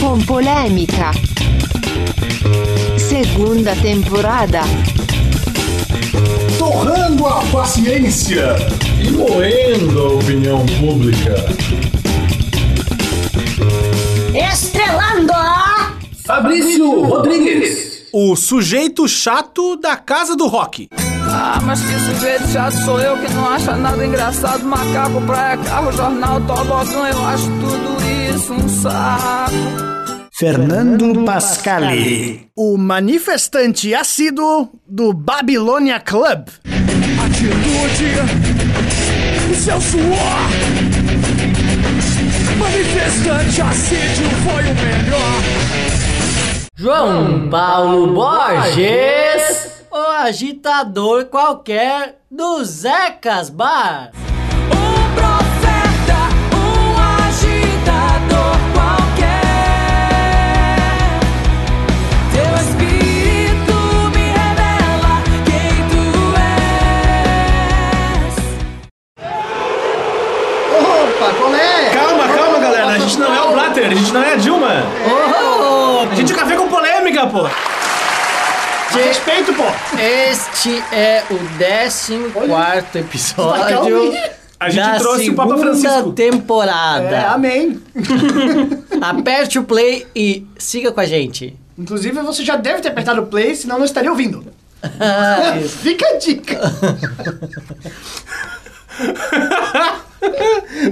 com polêmica. Segunda temporada. Torrando a paciência e moendo a opinião pública. Estrelando a Fabrício Rodrigues. O sujeito chato da casa do rock. Ah, mas que sujeito chato sou eu que não acha nada engraçado. Macaco, praia, carro, jornal, tobogã, eu acho tudo isso um saco. Fernando Pascali. O manifestante assíduo do Babilônia Club. Atitude, o seu suor. Manifestante assíduo foi o melhor. João Paulo Borges, agitador qualquer do Zecas Bar. Um profeta, um agitador qualquer. Teu espírito me revela quem tu és. Opa, qual é? Calma, calma, galera. A gente não é o Blatter, a gente não é a Dilma. Oh, A gente é café com polêmica, pô. Respeito, pô. este é o 14 episódio A gente da trouxe o Papa Francisco. temporada. É, amém. Aperte o play e siga com a gente. Inclusive, você já deve ter apertado o play, senão não estaria ouvindo. Ah. Fica a dica.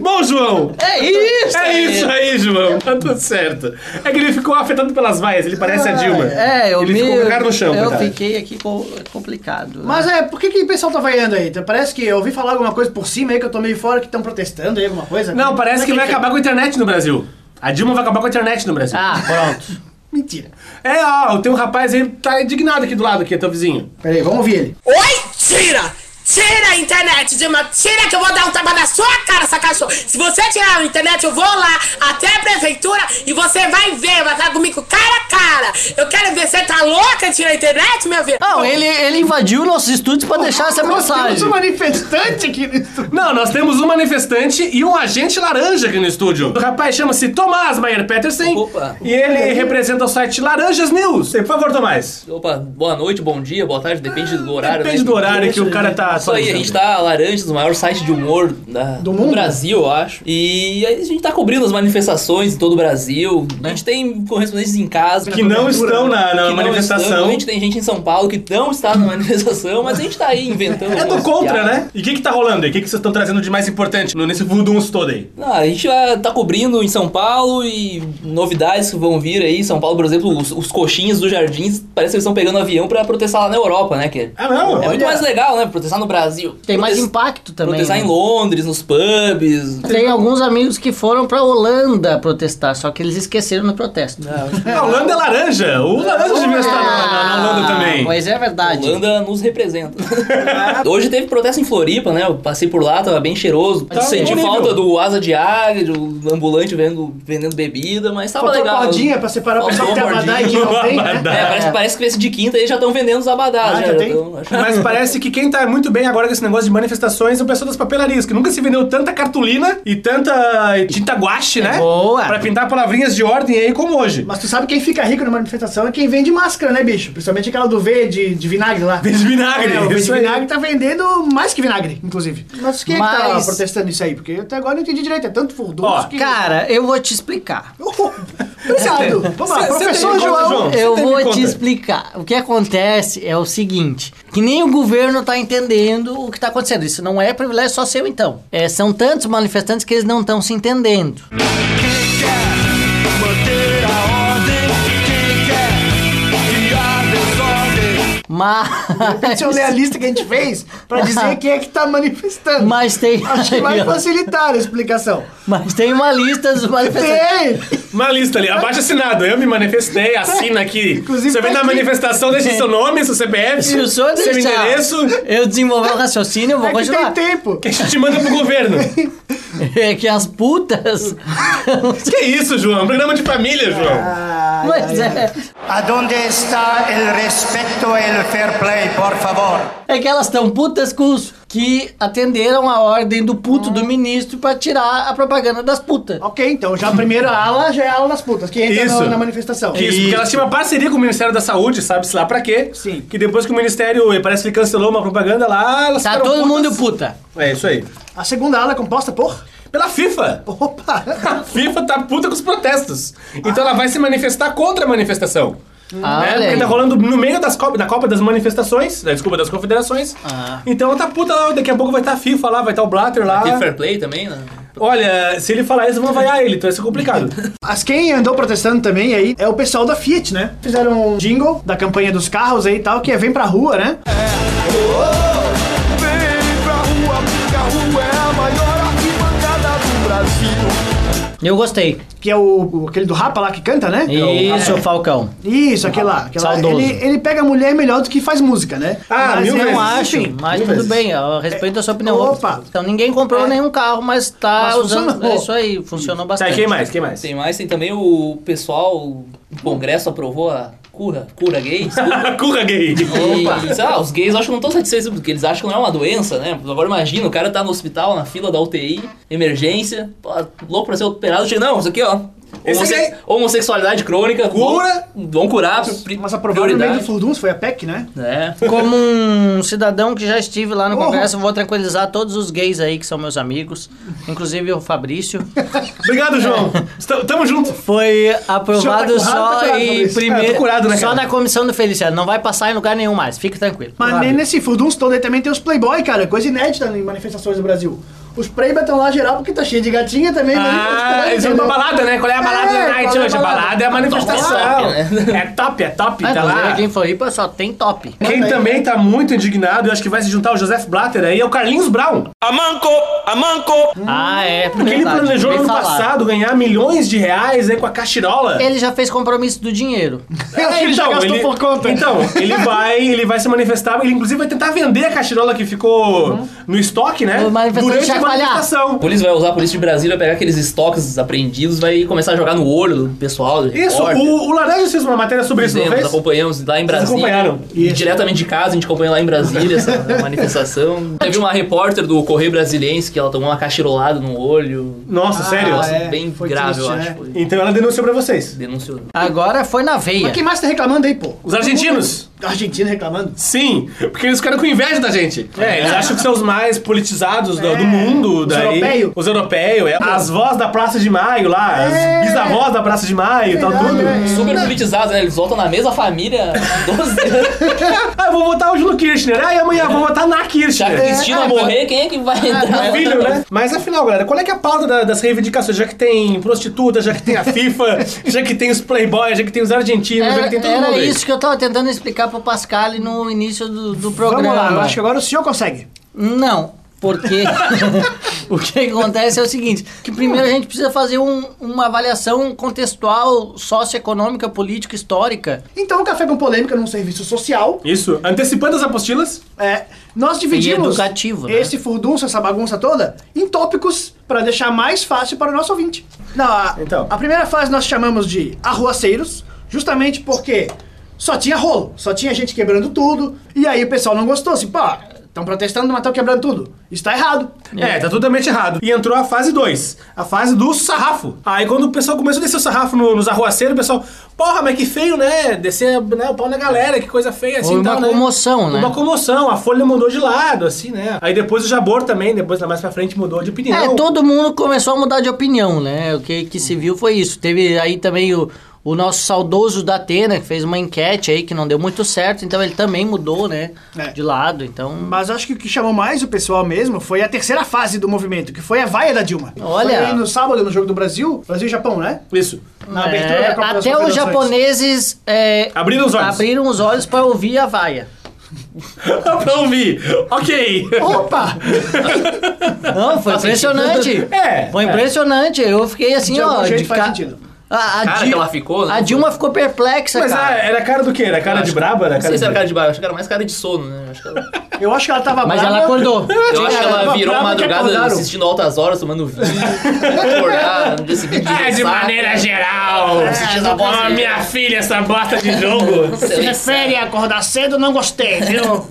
Bom, João. É isso! É aí. isso aí, João. Tá tudo certo. É que ele ficou afetado pelas vaias, ele parece a Dilma. É, eu ele me, ficou com a cara no chão, Eu coitado. fiquei aqui com, complicado. né? Mas é, por que, que o pessoal tá vaiando aí? Parece que eu ouvi falar alguma coisa por cima aí que eu tô meio fora que estão protestando aí, alguma coisa. Não, parece Como que é vai acabar com a internet no Brasil. A Dilma vai acabar com a internet no Brasil. Ah, pronto. Mentira. É, ó, tem um rapaz aí que tá indignado aqui do lado, aqui, teu vizinho. Pera aí, vamos ouvir ele. Oi, tira! Tira a internet, Dilma! Tira que eu vou dar um tapa na sua cara, essa cachorra! Se você tirar a internet, eu vou lá até a prefeitura e você vai ver, vai estar comigo cara a cara! Eu quero ver, você tá louca de tirar a internet, minha filha? Não, ele, ele invadiu nossos estúdios pra deixar essa Nós temos mensagem. um manifestante aqui no estúdio. Não, nós temos um manifestante e um agente laranja aqui no estúdio. O rapaz chama-se Tomás Maier Petersen. Opa. E ele representa o site Laranjas News. Por favor, Tomás. Opa, boa noite, bom dia, boa tarde, depende do horário, Depende né? do horário que o cara tá Isso aí, a gente tá Laranjas, o maior site de humor da- Do mundo? Brasil, eu acho. E aí a gente tá cobrindo as manifestações em todo o Brasil. A gente tem correspondentes em casa Que não estão na, na que não manifestação. estão. A gente tem gente em São Paulo que não está na manifestação, mas a gente tá aí inventando. É do contra, piadas. né? E o que que tá rolando aí? O que que vocês estão trazendo de mais importante nesse voodoo todo aí? Ah, a gente tá cobrindo em São Paulo e novidades que vão vir aí. São Paulo, por exemplo, os, os coxinhas dos jardins, parece que eles estão pegando avião pra protestar lá na Europa, né? Que Ah, não? é muito mais legal, né? Protestar no Brasil. Tem mais impacto também. Protestar né? em Londres, nos pubs. Tem alguns amigos que foram pra Holanda protestar, só que eles esqueceram no protesto. A Holanda é laranja. O laranja devia estar na, Holanda também. Mas é verdade. Holanda nos representa. Hoje teve protesto em Floripa, né? Eu passei por lá, tava bem cheiroso. Tá Senti falta do asa de águia, do ambulante vendo, vendendo bebida, mas tava Faltou legal. cordinha pra separar o pessoal que tem abadá e que não tem, né? É, parece, parece que esse de quinta aí já estão vendendo os abadás. Ah, já, já tem? tão- acho- Mas parece que quem tá muito bem agora com esse negócio de manifestações o pessoal das papelarias, que nunca se vendeu tanta cartolina e tanta tinta guache, né? boa. Pra pintar palavrinhas de ordem aí como hoje. Mas tu sabe quem fica rico numa manifestação é quem vende máscara, né, bicho? Principalmente aquela do V de, de vinagre lá. Vende vinagre, É, o V de vinagre tá vendendo mais que vinagre, inclusive. Mas quem é que tá Mas- protestando isso aí? Porque até agora eu não entendi direito. É tanto furdunço Ó, que... Cara, eu vou te explicar. Pesado. Vamos lá, Cê- cê professor João. João? Eu vou te explicar. O que acontece é o seguinte: que nem o governo tá entendendo o que tá acontecendo. Isso não é privilégio só seu, então. É, são tantos manifestantes que eles não estão se entendendo. Manter Mas. Deixa eu ler a lista que a gente fez pra dizer quem é que tá manifestando. Mas tem. Acho que vai facilitar a explicação. Mas tem uma lista dos manifestantes. Tem! Uma lista ali, abaixo assinado. Eu me manifestei, assina aqui. Inclusive Você vem tá na manifestação, deixa seu nome, seu CPF, Se o senhor seu endereço, eu desenvolver o raciocínio, eu vou É que continuar. tem tempo. que a gente te manda pro governo. É que as putas. que isso, João? Programa de família, João. Ai, Mas é. Aonde está o respeito e o fair play, por favor? É que elas estão putas com os que atenderam a ordem do puto do ministro pra tirar a propaganda das putas. Ok, então já a primeira ala já é a ala das putas, que entra Isso. no- na manifestação. Isso, porque elas tinham uma parceria com o Ministério da Saúde, sabe-se lá pra quê? Sim. Que depois que o Ministério, eh, parece que cancelou uma propaganda lá, elas Tá ficaram todo putas. mundo puta. É isso aí. A segunda ala é composta por... Pela FIFA. Opa! A FIFA tá puta com os protestos. Então ela vai se manifestar contra a manifestação. Ah, né? Porque tá rolando no meio das Copa, da Copa das Manifestações, da, desculpa, das confederações. Ah. Então tá puta lá, daqui a pouco vai estar a FIFA lá, vai estar o Blatter lá. Tem fair play também, né? Olha, se ele falar isso, vão vaiar ele, então vai ser complicado. As quem andou protestando também aí é o pessoal da Fiat, né? Fizeram um jingle da campanha dos carros aí e tal, que é Vem Pra Rua, né? Vem pra rua, porque a rua é a maior arquibancada do Brasil. Eu gostei. Que é o, o- aquele do Rapa lá que canta, né? Isso, Falcão. Isso, aquele lá. aquele lá. Saudoso. Ele, ele pega a mulher melhor do que faz música, né? Ah, Mas mil é- vezes. Não acho, enfim, mas mil tudo vezes. bem, eu respeito a sua opinião. Opa. Então ninguém comprou É. nenhum carro, mas tá Mas usando. funcionou. É isso aí, funcionou Tá, bastante. e quem mais? Quem mais? Tem mais, tem também o pessoal, o Congresso aprovou a cura, cura gay. Curra gay. E, sei lá, os gays acho que não estão satisfeitos porque eles acham que não é uma doença, né? Agora imagina, o cara tá no hospital, na fila da UTI, emergência, louco pra ser operado, chega, não, isso aqui, ó. Homosse- homossexualidade crônica. Cura. Vão, vão curar. Mas aprovaram no meio do. Furduns, foi a PEC, né? É. Como um cidadão que já estive lá no Oh. Congresso, eu vou tranquilizar todos os gays aí que são meus amigos, inclusive o Fabrício. Obrigado, João. Estamos- Tamo junto. Foi aprovado tá curado, só tá curado, em primeiro. Tô curado, né, só na comissão do Feliciano. Não vai passar em lugar nenhum mais. Fique tranquilo. Mas nesse Furduns todo aí também tem os Playboy, cara. Coisa inédita em manifestações do Brasil. Os Playboy estão lá geral porque tá cheio de gatinha também. Ah, manifestando, eles vão pra balada, né? Qual é a balada É, da night é hoje? A balada? é a manifestação. Né? É top, é top, Ah, tá lá. aqui em Floripa só tem top. Quem também tá muito indignado, eu acho que vai se juntar o Joseph Blatter aí, é o Carlinhos Brown. Ah, é. Porque ele verdade, planejou bem no ano passado ganhar milhões de reais aí com a cachirola. Ele já fez compromisso do dinheiro. Eu acho que ele já gastou por conta. Então, ele vai, ele vai se manifestar, ele inclusive vai tentar vender a cachirola que ficou no estoque, né? Durante a chacoalhar. A polícia vai usar a polícia de Brasília, vai pegar aqueles estoques apreendidos, vai começar a jogar no olho do pessoal. do Isso, o, o Laranja fez uma matéria sobre isso, não Fizemos, fez? acompanhamos lá em Brasília. acompanharam? E Diretamente de casa, a gente acompanha lá em Brasília essa manifestação. Teve uma repórter do Correio Brasiliense que ela tomou uma cachirolada no olho. Nossa, sério? Ah, é. bem Foi grave, triste, eu né? acho. Foi. Então ela denunciou pra vocês. Denunciou. Agora foi na veia. Mas quem mais tá reclamando aí, pô? Os argentinos. Argentina reclamando? Sim, porque eles ficaram com inveja da gente. É, eles acham que são os mais politizados do, É, do mundo. os daí, europeus. Os europeus, é. As vozes da Praça de Maio lá, É. as bisavós da Praça de Maio e tal, tudo. Super politizados, né? Eles votam na mesma família há 12 anos. Ah, eu vou votar hoje no Kirchner. Ah, e amanhã eu vou votar na Se a Kirchner. Cristina morrer, quem é que vai entrar? É filho, né? Mas afinal, galera, qual é que é a pauta da- das reivindicações? Já que tem prostituta, já que tem a FIFA, já que tem os playboys, já que tem os argentinos, já Era, que tem todo era mundo aí. isso que eu tava tentando explicar pro Pascal no início do, do programa. Vamos lá, eu acho que agora o senhor consegue. Não, porque o que acontece é o seguinte, que primeiro a gente precisa fazer um- uma avaliação contextual, socioeconômica, política, histórica. Então o Café com Polêmica num serviço social. Isso, antecipando as apostilas. É, nós dividimos educativo, né? esse furdunço, essa bagunça toda, em tópicos pra deixar mais fácil para o nosso ouvinte. Não, a, Então. a primeira fase nós chamamos de arruaceiros, justamente porque só tinha rolo, só tinha gente quebrando tudo, e aí o pessoal não gostou, assim, pô, estão protestando, mas estão quebrando tudo. Isso tá errado. É, tá totalmente errado. E entrou a fase 2, a fase do sarrafo. Aí quando o pessoal começou a descer o sarrafo no- nos arruaceiros, o pessoal, porra, mas que feio, né? Descer né, o pau na galera, que coisa feia assim. Houve e tal, uma né? comoção, né? Uma comoção, a folha mudou de lado, assim, né? Aí depois o Jabor também, depois lá mais pra frente mudou de opinião. É, todo mundo começou a mudar de opinião, né? O que, que se viu foi isso. Teve aí também o, o nosso saudoso da Atena, que fez uma enquete aí que não deu muito certo, então ele também mudou, né? É. De lado, então... Mas acho que o que chamou mais o pessoal mesmo foi a terceira fase do movimento, que foi a vaia da Dilma. Olha. Foi aí no sábado, no jogo do Brasil, Brasil e Japão, né? Isso. Na abertura É, da Copa das até os japoneses é, Abriram os olhos. abriram os olhos para ouvir a vaia. pra ouvir. Ok. Opa! Não, foi impressionante. É, Foi é. impressionante. Eu fiquei assim, De algum ó. jeito de faz ca- sentido. A, a Cara Di- que ela ficou, né? A Dilma ficou perplexa, Mas cara. ah, era cara do quê? Era cara de braba? Era Não cara sei se era de... cara de baixo, acho que era mais cara de sono, né? Acho que ela, Eu acho que ela tava Mas brava. ela acordou. eu acho que ela virou madrugada assistindo altas horas, tomando vinho, acordar dia seguinte de É, de maneira geral. assistindo a bosta Ah, de- minha filha, essa bosta de jogo. Prefere acordar cedo, não gostei, viu?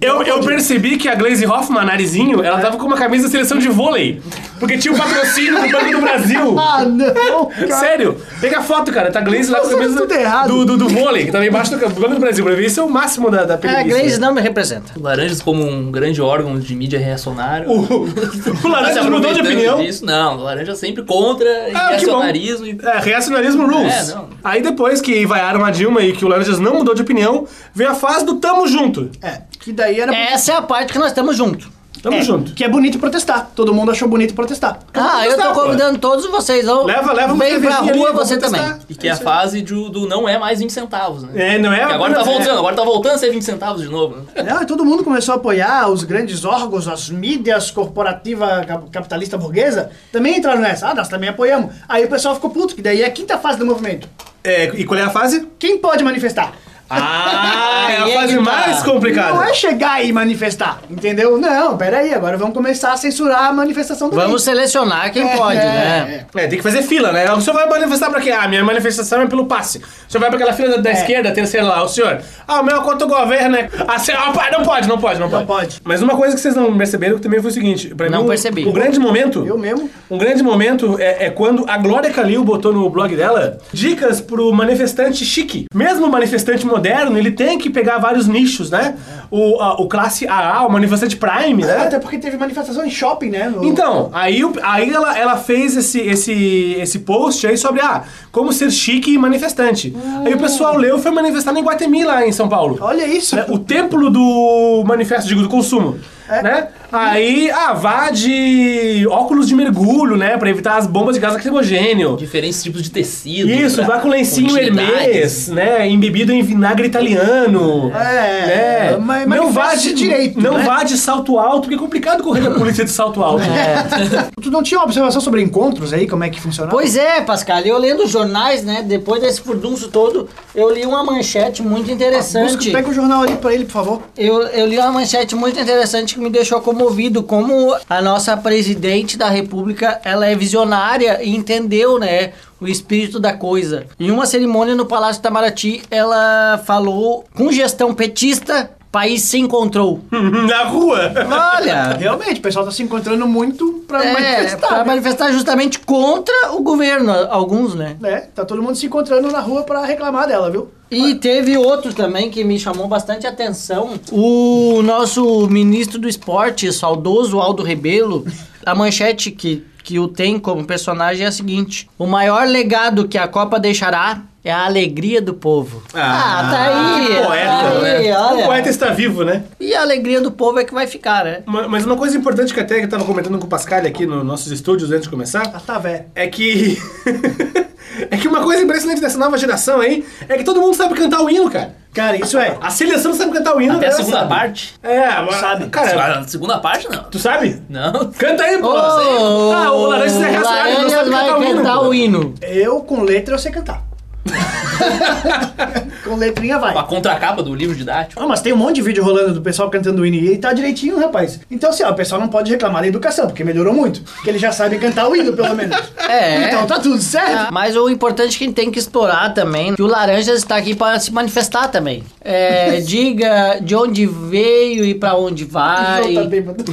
Eu, eu percebi que a Glaze Hoffman, narizinho, ela tava com uma camisa da seleção de vôlei. Porque tinha o patrocínio do Banco do Brasil. ah, não, cara. Sério, pega a foto, cara. Tá a Glaze lá com a camisa tudo errado. do, do, do vôlei, que tá lá embaixo do Banco do Brasil. Pra mim, isso é o máximo da, da É, preguiça. Glaze não me representa. Laranjas como um grande órgão de mídia reacionário. O, o mudou de opinião. disso. Não, laranja sempre contra Ah, que bom. reacionarismo. e- É, reacionarismo rules. É, não. Aí depois que vaiaram a Dilma e que o Laranjas não mudou de opinião, veio a fase do tamo junto. É, que daí era. Essa é a parte que nós estamos juntos. Tamo é, junto. Que é bonito protestar. Todo mundo achou bonito protestar. Ah, eu tô convidando todos vocês. Ó, Leva, leva Vem pra rua ali, você também. E que é a fase do, do não é mais 20 centavos, né? É, não é? Porque agora tá voltando, agora tá voltando a ser 20 centavos de novo. Né? Não, e todo mundo começou a apoiar os grandes órgãos, as mídias corporativa cap- capitalista burguesa, também entraram nessa. Ah, nós também apoiamos. Aí o pessoal ficou puto, que daí é a quinta fase do movimento. É, e qual é a fase? Quem pode manifestar? Ah, é a é fase tá. mais complicada. Não é chegar e manifestar, entendeu? Não, peraí, agora vamos começar a censurar a manifestação também. Vamos selecionar quem É, pode, é, né? É, tem que fazer fila, né? O senhor vai manifestar pra quê? Ah, minha manifestação é pelo passe. O senhor vai pra aquela fila da, da esquerda, terceira lá. O senhor, ah, o meu é contra o governo, né? Ah, senhor, ah, não pode, não pode, não pode. pode. Mas uma coisa que vocês não perceberam que também foi o seguinte. Pra Não mim, um- percebi. Um grande momento... Eu mesmo. Um grande momento é, é quando a Glória Calil botou no blog dela dicas pro manifestante chique. Mesmo o manifestante moderno, ele tem que pegar vários nichos, né? O, a- o classe AA, o manifestante Prime, né? Até porque teve manifestação em shopping, né? No- Então, aí, aí ela, ela fez esse, esse, esse post aí sobre ah, como ser chique e manifestante. Aí o pessoal leu e foi manifestar em Guatemi, lá em São Paulo. Olha isso. Né? O templo do manifesto, digo, do consumo. É. Né? Aí, ah, vá de óculos de mergulho, né? Pra evitar as bombas de gás lacrimogênio. Diferentes tipos de tecido. Isso, vá com lencinho hermês, né? Embebido em vinagre italiano. É, né? mas não vá de direito, Não né? vá de salto alto, porque é complicado correr da polícia de salto alto. Tu não tinha uma observação sobre encontros aí, como é que funcionava? Pois é, Pascal, eu lendo os jornais, né, depois desse furdunço todo, eu li uma manchete muito interessante. Busca, pega o jornal ali pra ele, por favor. Eu, eu li uma manchete muito interessante que me deixou comovido, como a nossa presidente da república, ela é visionária e entendeu, né, o espírito da coisa. Em uma cerimônia no Palácio Itamaraty, ela falou, com gestão petista, país se encontrou. Na rua. Olha... Realmente, o pessoal tá se encontrando muito pra É, manifestar. pra né? manifestar justamente contra o governo, alguns, né? É, tá todo mundo se encontrando na rua pra reclamar dela, viu? E teve outro também que me chamou bastante atenção. O nosso ministro do esporte, saudoso Aldo Rebelo, a manchete que, que o tem como personagem é a seguinte: O maior legado que a Copa deixará é a alegria do povo. Ah, tá aí. que poeta, tá aí, né? olha. O poeta está vivo, né? E a alegria do povo é que vai ficar, né? Ma- Mas uma coisa importante que até que eu tava comentando com o Pascal aqui nos nossos estúdios antes de começar, Ah, tá, velho. é que. é que uma coisa impressionante dessa nova geração aí é que todo mundo sabe cantar o hino, cara. Cara, isso é. A seleção sabe cantar o hino, Até a galera segunda sabe. parte? É, mas- Sabe. Cara, A segunda parte, não. tu sabe? Não. Canta aí, pô! Ô, ah, o Laranja é o reacionário, não sabe vai cantar o hino. cantar o hino. Eu, com letra, eu sei cantar. com letrinha vai. A contracapa do livro didático. Ah, mas tem um monte de vídeo rolando do pessoal cantando o hino e tá direitinho, rapaz. Então, assim, ó, o pessoal não pode reclamar da educação, porque melhorou muito. Porque eles já sabem cantar o hino, pelo menos. É. Então tá tudo certo. Mas o importante é que a gente tem que explorar também que o Laranjas está aqui para se manifestar também. É, diga de onde veio e para onde vai. Tá bêbado.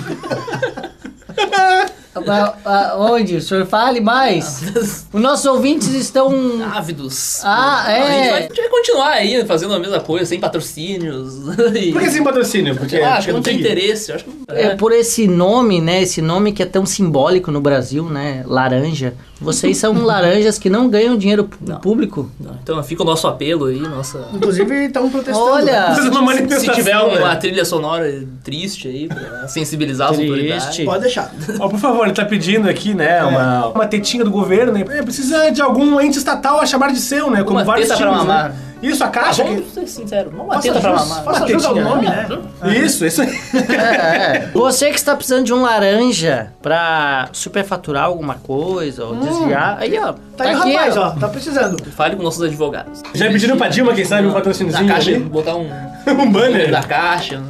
Pra onde? O senhor fale mais. Os nossos ouvintes estão. Ávidos. Ah, A gente, vai, a é. gente vai continuar aí fazendo a mesma coisa, sem patrocínios. e- Por que sem patrocínio? Porque Ah, acho que não tem interesse. Acho que não- É por esse nome, né? Esse nome que é tão simbólico no Brasil, né? Laranja. Vocês são laranjas que não ganham dinheiro público. Não, Então fica o nosso apelo aí, nossa. Inclusive, estão protestando. Olha! Uma Se manifestação, tiver uma né? trilha sonora triste aí, pra sensibilizar as Triste. autoridades. Pode deixar. Ó, por favor, ele tá pedindo aqui, né, uma, uma tetinha do governo, né? É, precisa de algum ente estatal a chamar de seu, né? Como Uma vários teta pra times, mamar. né? Isso, a Ah, caixa. vamos ser sinceros, uma Faça teta pra mamar. faça Uma jus ao nome, né? né? Isso, isso aí. É. Você que está precisando de um laranja pra superfaturar alguma coisa ou desviar. Aí, ó. Tá aí o aqui, rapaz, ó. Tá precisando. Fale com nossos advogados. Já pediram pra Dilma, quem sabe, um Na patrocíniozinho caixa, ali? botar um Um banner. da caixa.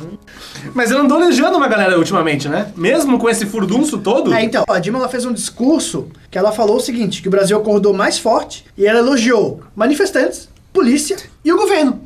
Mas ela andou elogiando uma galera ultimamente, né? Mesmo com esse furdunço todo. É, então, a Dilma ela fez um discurso que ela falou o seguinte, que o Brasil acordou mais forte e ela elogiou manifestantes, polícia e o governo.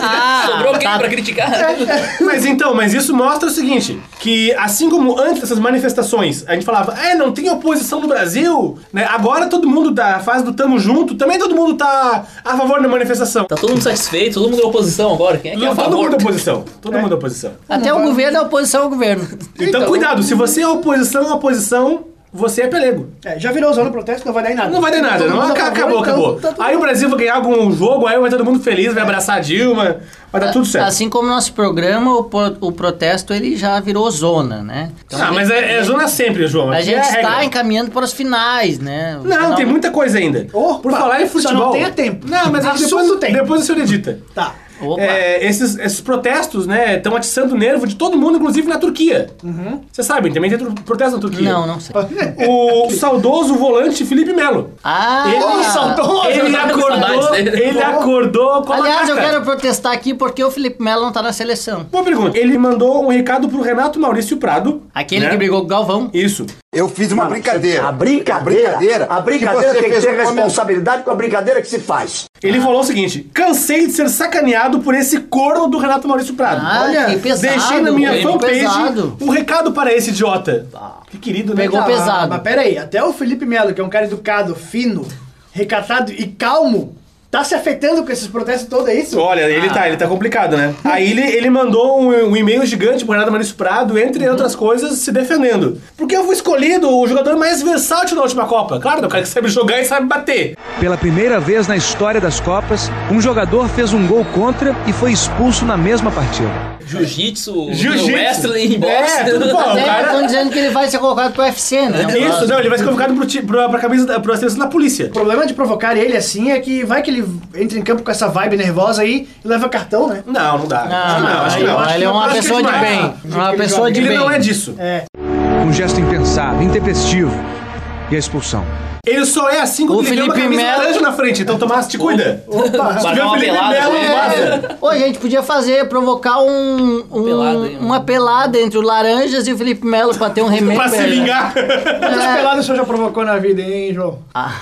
Ah, Sobrou alguém tá. pra criticar? Mas então, mas isso mostra o seguinte, que assim como antes dessas manifestações, a gente falava, é, não tem oposição no Brasil, né? Agora todo mundo da fase do tamo junto, também todo mundo tá a favor da manifestação. Tá todo mundo satisfeito, todo mundo é oposição agora. Quem é que é a Não, todo favor? mundo é oposição. Todo mundo é oposição. Até o governo é oposição ao governo. Então, cuidado, se você é oposição à oposição, você é pelego. É, já virou zona protesto, não vai dar em nada. Não vai dar nada, Todo não. mundo a Aca- favor, Acabou, então, acabou. tá Aí o Brasil vai ganhar algum jogo, aí vai todo mundo feliz, vai abraçar a Dilma, vai dar tudo certo. Assim como nosso programa, o, pro- o protesto ele já virou zona, né? Então, Ah, mas é, é zona sempre, João. a Aqui gente é a está encaminhando para os finais, né? O Não, final- tem muita coisa ainda. Opa, Por falar em só não futebol. tenha tempo. Não, mas depois, tem. depois o senhor edita. Tá. É, esses, esses protestos, né, estão atiçando o nervo de todo mundo, inclusive na Turquia. Você sabe, também tem protesto na Turquia. Não, não sei. O saudoso volante Felipe Melo. Ah! Ele, saudoso! ele acordou, ele acordou com a Aliás, eu quero protestar aqui porque o Felipe Melo não tá na seleção. Boa pergunta. Ele mandou um recado pro Renato Maurício Prado. Aquele né? que brigou com o Galvão. Isso. Eu fiz uma brincadeira. A brincadeira, A brincadeira. a brincadeira que você tem que ter responsabilidade com a brincadeira que se faz. Ele falou o seguinte: cansei de ser sacaneado por esse corno do Renato Maurício Prado. Ah, que pesado, deixei na minha fanpage pesado. um recado para esse idiota. Que querido, né? Pegou Ah, pesado. Mas pera aí, até o Felipe Melo, que é um cara educado, fino, recatado e calmo, tá se afetando com esses protestos todos, é isso? Olha, ele tá, ele tá complicado, né? Aí ele, ele mandou um, um e-mail gigante pro Renato Maurício Prado, entre outras coisas, se defendendo. Porque eu fui escolhido o jogador mais versátil na última Copa. Claro, né? o cara que sabe jogar e sabe bater. Pela primeira vez na história das Copas, um jogador fez um gol contra e foi expulso na mesma partida. Jiu-jitsu, Jiu-jitsu. wrestling, boxe. É, tudo bom. Até o cara- estão dizendo que ele vai ser colocado pro UFC, né? Isso, não, ele vai ser convocado pro, ti- pra, camisa da pra seleção da polícia. O problema de provocar ele assim é que vai que ele entra em campo com essa vibe nervosa aí e leva cartão, né? Não, não dá. Não, que não, acho que não. Acho ele é não, uma pessoa de bem. Uma ele pessoa de Ele bem. não é disso. É. Um gesto impensado, intempestivo e a expulsão. Ele só é assim quando O ele vê uma Felipe laranja na frente. Então, Tomás, te cuida. Opa, Se tiver o uma Felipe pelada, Melo. Ô, a gente podia fazer, provocar um, um- pelada, hein? uma pelada entre o Laranjas e o Felipe Melo pra ter um remake. pra se vingar. Quantas peladas o senhor já provocou na vida, hein, João? Ah,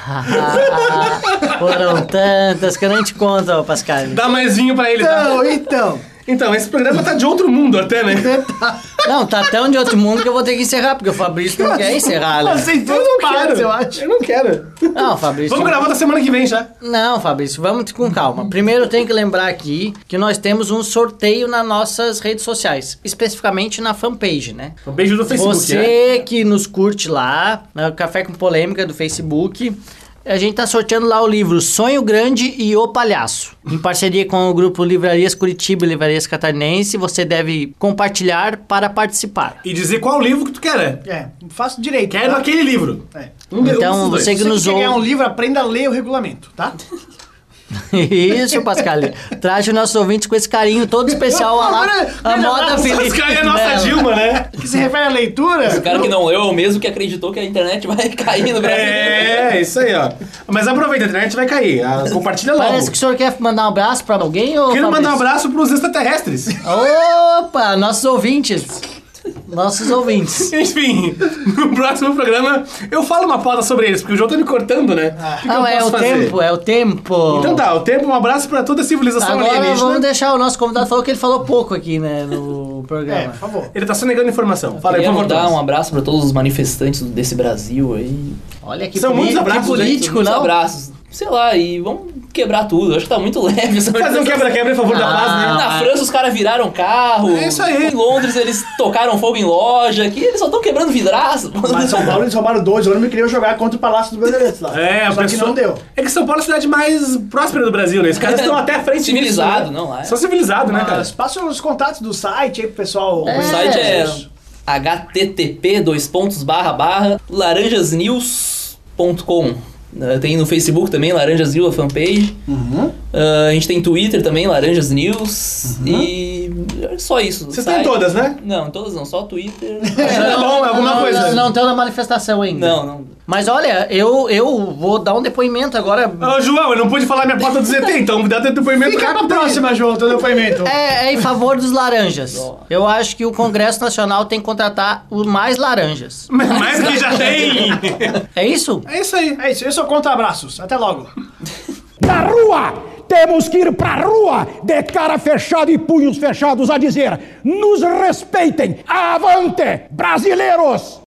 foram tantas que eu nem te conto, Pascal. Dá mais vinho pra ele, tá? Então, então. Então, esse programa tá de outro mundo até, né? Não, tá tão de outro mundo que eu vou ter que encerrar, porque o Fabrício não quer encerrar, né? Vocês Eu não quero. eu acho. Eu não quero. Não, Fabrício. Vamos gravar da semana que vem já. Não, Fabrício, vamos com calma. Primeiro eu tenho que lembrar aqui que nós temos um sorteio nas nossas redes sociais, especificamente na fanpage, né? Beijo do Facebook, né? Você que nos curte lá, no Café com Polêmica do Facebook, a gente tá sorteando lá o livro Sonho Grande e O Palhaço. Em parceria com o grupo Livrarias Curitiba e Livrarias Catarinense, você deve compartilhar para participar. E dizer qual livro que tu quer, né? É, faço direito. Quero tá? aquele livro. É. Um Então, você que Se nos você quer ganhar um ouve. livro, aprenda a ler o regulamento, tá? Isso, Pascal. Traz os nossos ouvintes com esse carinho todo especial a, lá, a moda Felipe. Esse cara é a nossa Melo. Dilma, né? Que se refere à leitura. O cara que não leu é o mesmo que acreditou que a internet vai cair no Brasil. É, isso aí, ó. Mas aproveita, a internet vai cair. Ah, Compartilha logo. Parece que o senhor quer mandar um abraço pra alguém ou Quero mandar um abraço pros extraterrestres. Opa, nossos ouvintes. Nossos ouvintes. Enfim, no próximo programa eu falo uma pauta sobre eles, porque o João tá me cortando, né? O que, Não, é posso o fazer? tempo, é o tempo. Então tá, o tempo, um abraço pra toda a civilização Agora alienígena. vamos deixar o nosso convidado falou que ele falou pouco aqui, né, no É, programa. por favor. Ele tá só negando informação. Fala aí, por favor. Thomas. um abraço pra todos os manifestantes desse Brasil aí. Olha que, São muitos que abraços, político, Muitos não? abraços. Sei lá, e vamos quebrar tudo. Acho que tá muito leve essa Fazer um quebra-quebra em favor da Ah. paz, né? Na França os caras viraram carro. É isso aí. Em Londres eles tocaram fogo em loja. Aqui eles só estão quebrando vidraça. Mas em São Paulo eles roubaram dois. Eu lembro que queriam jogar contra o Palácio dos Bandeirantes lá. É, Só o que não deu. É que São Paulo é a cidade mais próspera do Brasil, né? Os caras estão até à frente disso, Civilizado, né? não, lá é. São civilizados, né, cara? Mas passa os contatos do site aí pro pessoal. O site é http dois pontos barra barra laranjasnews.com Uh, tem no Facebook também, Laranjas News, a fanpage. Uhum. Uh, a gente tem Twitter também, Laranjas News. E é só isso. Vocês têm todas, né? Não, todas não, só Twitter. É, bom, alguma não, coisa. Não, não tem na manifestação ainda. Não, não. Mas olha, eu, eu vou dar um depoimento agora. Ô, João, eu não pude falar minha pauta do ZT, então dá teu depoimento Fica pra próxima, João, teu depoimento. É, é em favor dos laranjas. Eu acho que o Congresso Nacional tem que contratar o mais laranjas. Mas que já tem! É isso? É isso aí. É isso, eu sou contra abraços. Até logo. Na rua! Temos que ir pra rua de cara fechada e punhos fechados a dizer: nos respeitem! Avante, brasileiros!